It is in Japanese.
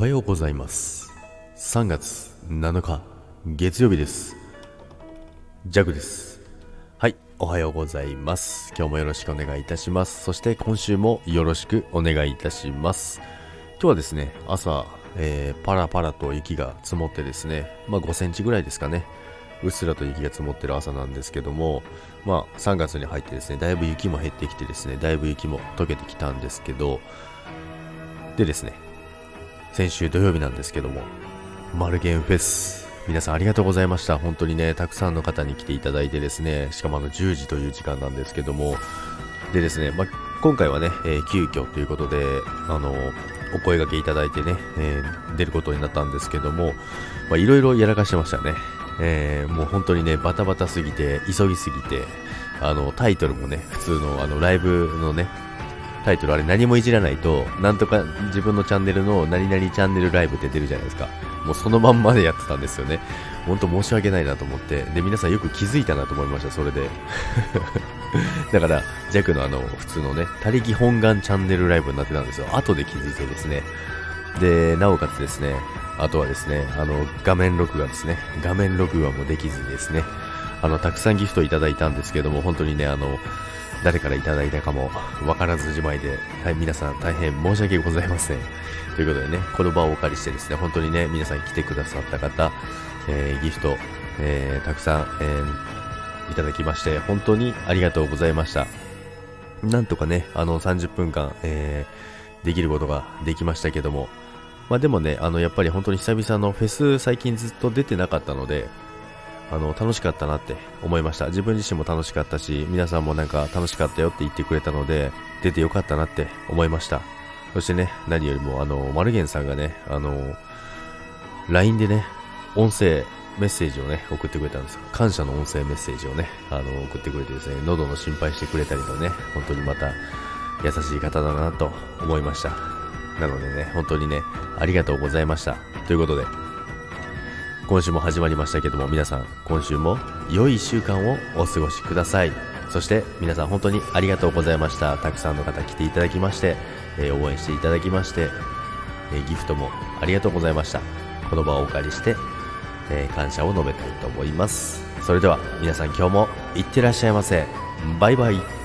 はようございます。3月7日月曜日です。ジャグです。はいおはようございます。今日もよろしくお願いいたします。そして今週もよろしくお願いいたします。今日はですね朝、えー、パラパラと雪が積もってですねまあ5センチぐらいですかね。うっすらと雪が積もってる朝なんですけども、まあ3月に入ってですね、だいぶ雪も減ってきてですね、だいぶ雪も溶けてきたんですけど、でですね、先週土曜日なんですけども、マルゲンフェス、皆さんありがとうございました。本当にね、たくさんの方に来ていただいてですね、しかもあの10時という時間なんですけども、でですね、まあ、今回はね、えー、急遽ということで、あの、お声掛けいただいてね、えー、出ることになったんですけども、まいろいろやらかしてましたね。えー、もう本当にね、バタバタすぎて、急ぎすぎて、あの、タイトルもね、普通のあの、ライブのね、タイトルあれ何もいじらないと、なんとか自分のチャンネルの何々チャンネルライブって出るじゃないですか。もうそのまんまでやってたんですよね。ほんと申し訳ないなと思って。で、皆さんよく気づいたなと思いました、それで。だから、弱のあの、普通のね、他力本願チャンネルライブになってたんですよ。後で気づいてですね。で、なおかつですね、あとはですね、あの、画面録画ですね。画面録画もできずにですね、あの、たくさんギフトいただいたんですけども、本当にね、あの、誰からいただいたかもわからずじまいで、はい、皆さん大変申し訳ございません。ということでね、この場をお借りしてですね、本当にね、皆さん来てくださった方、えー、ギフト、えー、たくさん、えー、いただきまして、本当にありがとうございました。なんとかね、あの30分間、えー、できることができましたけども、まあでもね、あのやっぱり本当に久々のフェス最近ずっと出てなかったので、あの、楽しかったなって思いました。自分自身も楽しかったし、皆さんもなんか楽しかったよって言ってくれたので、出てよかったなって思いました。そしてね、何よりも、あの、マルゲンさんがね、あの、LINE でね、音声メッセージをね、送ってくれたんですよ。感謝の音声メッセージをね、あの、送ってくれてですね、喉の心配してくれたりとね、本当にまた優しい方だなと思いました。なのでね、本当にね、ありがとうございました。ということで、今週も始まりましたけども皆さん今週も良い1週間をお過ごしください。そして皆さん本当にありがとうございました。たくさんの方来ていただきまして、えー、応援していただきまして、えー、ギフトもありがとうございました。この場をお借りして、えー、感謝を述べたいと思います。それでは皆さん今日もいってらっしゃいませ。バイバイ。